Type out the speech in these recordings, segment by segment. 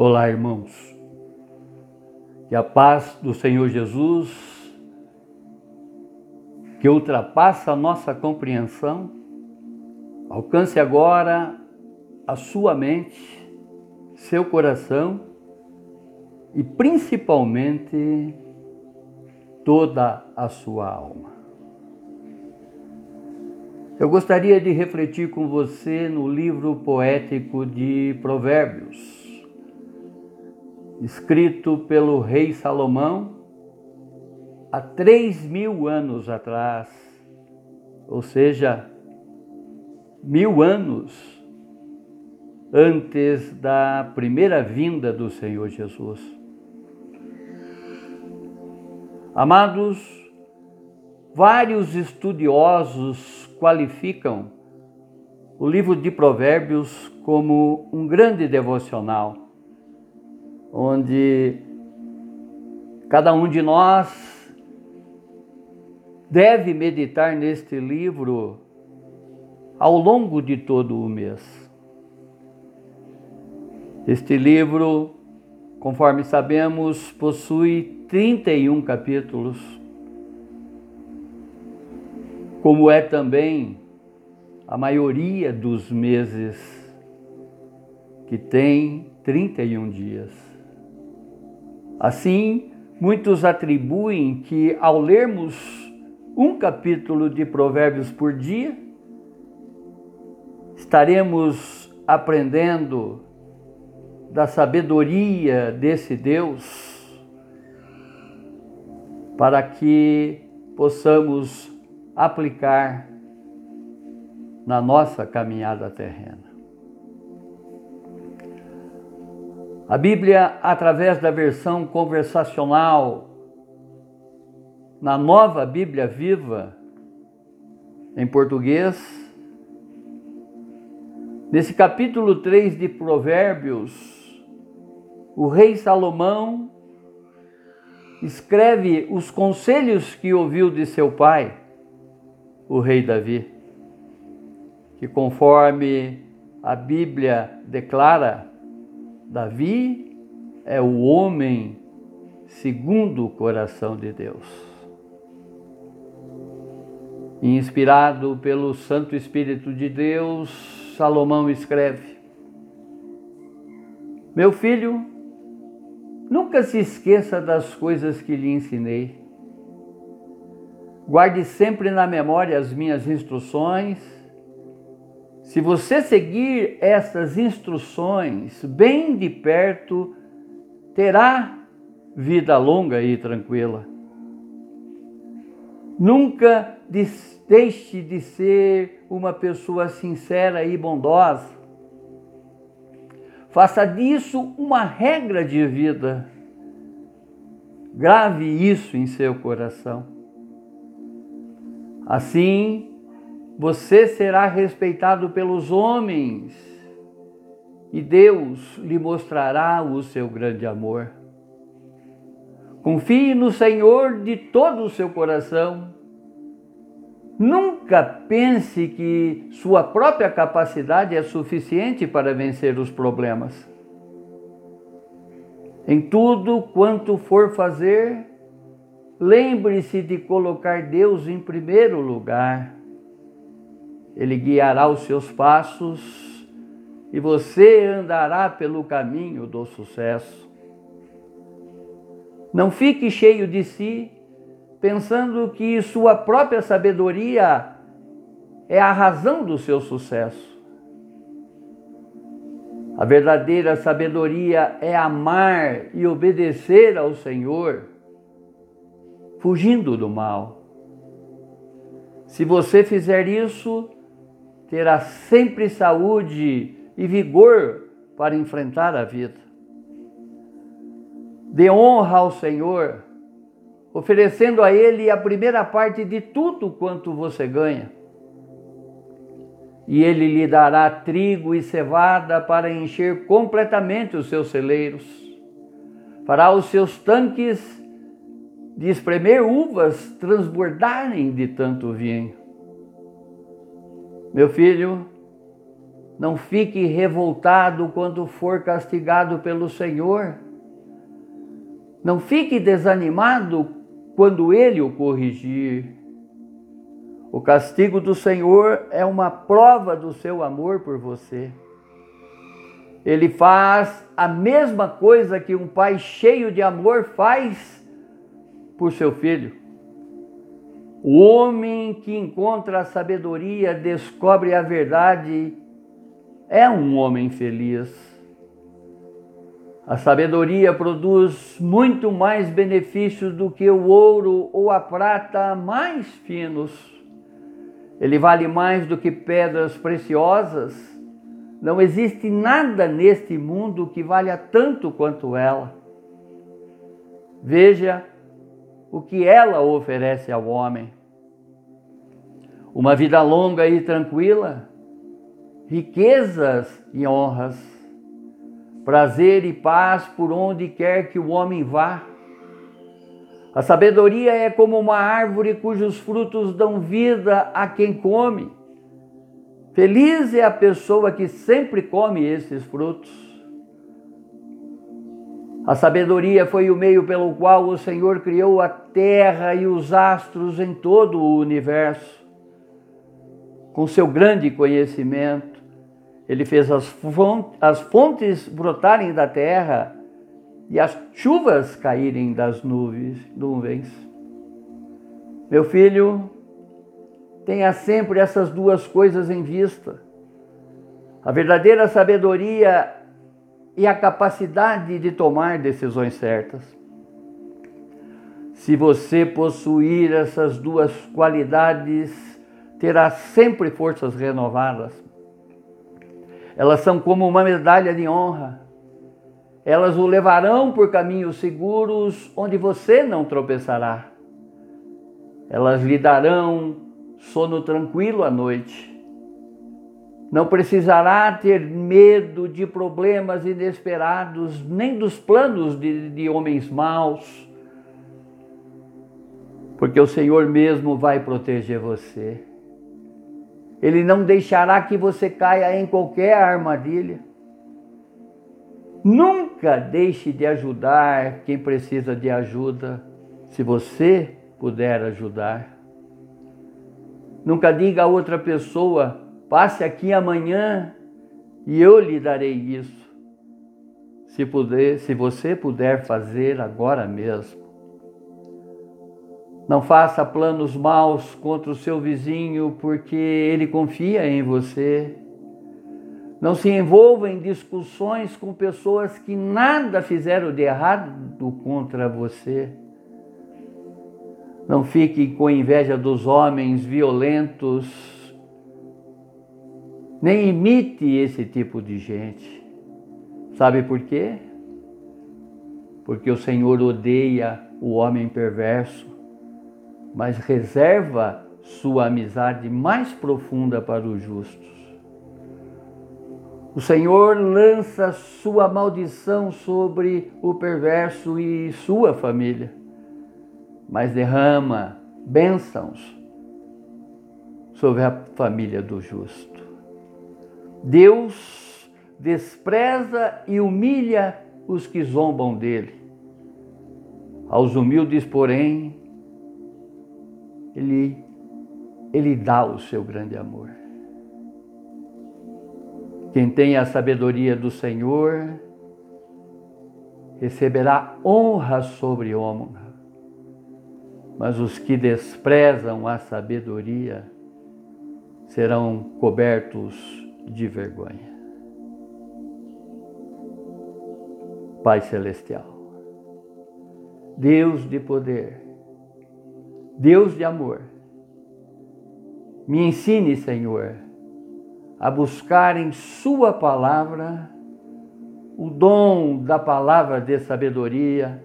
Olá, irmãos. Que a paz do Senhor Jesus, que ultrapassa a nossa compreensão, alcance agora a sua mente, seu coração e principalmente toda a sua alma. Eu gostaria de refletir com você no livro poético de Provérbios escrito pelo rei Salomão há três mil anos atrás, ou seja, mil anos antes da primeira vinda do Senhor Jesus. Amados, vários estudiosos qualificam o livro de Provérbios como um grande devocional onde cada um de nós deve meditar neste livro ao longo de todo o mês. Este livro, conforme sabemos, possui 31 capítulos, como é também a maioria dos meses, que tem 31 dias. Assim, muitos atribuem que ao lermos um capítulo de Provérbios por dia, estaremos aprendendo da sabedoria desse Deus para que possamos aplicar na nossa caminhada terrena. A Bíblia, através da versão conversacional, na nova Bíblia viva, em português, nesse capítulo 3 de Provérbios, o rei Salomão escreve os conselhos que ouviu de seu pai, o rei Davi, que conforme a Bíblia declara, Davi é o homem segundo o coração de Deus. Inspirado pelo Santo Espírito de Deus, Salomão escreve: Meu filho, nunca se esqueça das coisas que lhe ensinei. Guarde sempre na memória as minhas instruções se você seguir essas instruções bem de perto, terá vida longa e tranquila. Nunca deixe de ser uma pessoa sincera e bondosa. Faça disso uma regra de vida. Grave isso em seu coração. Assim, você será respeitado pelos homens e Deus lhe mostrará o seu grande amor. Confie no Senhor de todo o seu coração. Nunca pense que sua própria capacidade é suficiente para vencer os problemas. Em tudo quanto for fazer, lembre-se de colocar Deus em primeiro lugar. Ele guiará os seus passos e você andará pelo caminho do sucesso. Não fique cheio de si, pensando que sua própria sabedoria é a razão do seu sucesso. A verdadeira sabedoria é amar e obedecer ao Senhor, fugindo do mal. Se você fizer isso, terá sempre saúde e vigor para enfrentar a vida. Dê honra ao Senhor, oferecendo a Ele a primeira parte de tudo quanto você ganha. E Ele lhe dará trigo e cevada para encher completamente os seus celeiros. Fará os seus tanques de espremer uvas transbordarem de tanto vinho. Meu filho, Não fique revoltado quando for castigado pelo Senhor. Não fique desanimado quando ele o corrigir. O castigo do Senhor é uma prova do seu amor por você. Ele faz a mesma coisa que um pai cheio de amor faz por seu filho. O homem que encontra a sabedoria, descobre a verdade, é um homem feliz. A sabedoria produz muito mais benefícios do que o ouro ou a prata mais finos. Ele vale mais do que pedras preciosas. Não existe nada neste mundo que valha tanto quanto ela. Veja o que ela oferece ao homem. Uma vida longa e tranquila, riquezas e honras, prazer e paz por onde quer que o homem vá. A sabedoria é como uma árvore cujos frutos dão vida a quem come. Feliz é a pessoa que sempre come esses frutos. A sabedoria foi o meio pelo qual o Senhor criou a terra e os astros em todo o universo. Com seu grande conhecimento, ele fez as fontes, brotarem da terra e as chuvas caírem das nuvens. nuvens. Meu filho, tenha sempre essas duas coisas em vista. A verdadeira sabedoria e a capacidade de tomar decisões certas. Se você possuir essas duas qualidades, terá sempre forças renovadas. Elas são como uma medalha de honra. Elas o levarão por caminhos seguros onde você não tropeçará. Elas lhe darão sono tranquilo à noite não precisará ter medo de problemas inesperados, nem dos planos de, de homens maus, porque o Senhor mesmo vai proteger você. Ele não deixará que você caia em qualquer armadilha. Nunca deixe de ajudar quem precisa de ajuda, se você puder ajudar. Nunca diga a outra pessoa, Passe aqui amanhã e eu lhe darei isso. Se, puder, se você puder fazer agora mesmo. Não faça planos maus contra o seu vizinho porque ele confia em você. Não se envolva em discussões com pessoas que nada fizeram de errado contra você. Não fique com inveja dos homens violentos nem imite esse tipo de gente. Sabe por quê? Porque o Senhor odeia o homem perverso, mas reserva sua amizade mais profunda para os justos. O Senhor lança sua maldição sobre o perverso e sua família, mas derrama bênçãos sobre a família do justo. Deus despreza e humilha os que zombam dele. Aos humildes, porém, ele, ele dá o seu grande amor. Quem tem a sabedoria do Senhor receberá honra sobre honra, mas os que desprezam a sabedoria serão cobertos de vergonha. Pai Celestial, Deus de poder, Deus de amor, me ensine, Senhor, a buscar em Sua palavra o dom da palavra de sabedoria,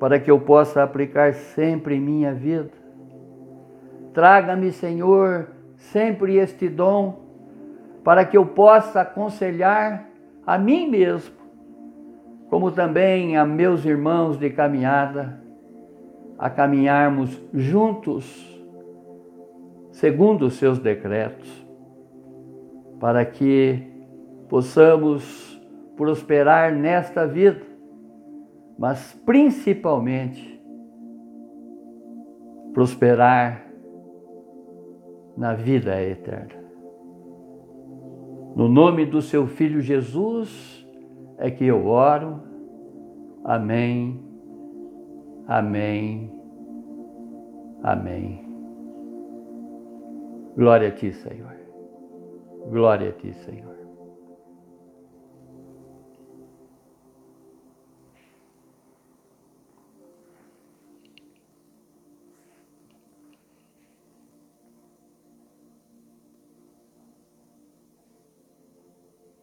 para que eu possa aplicar sempre em minha vida. Traga-me, Senhor, sempre este dom para que eu possa aconselhar a mim mesmo, como também a meus irmãos de caminhada, a caminharmos juntos, segundo os seus decretos, para que possamos prosperar nesta vida, mas principalmente prosperar na vida eterna. No nome do seu Filho Jesus é que eu oro. Amém, amém, amém. Glória a Ti, Senhor. Glória a Ti, Senhor.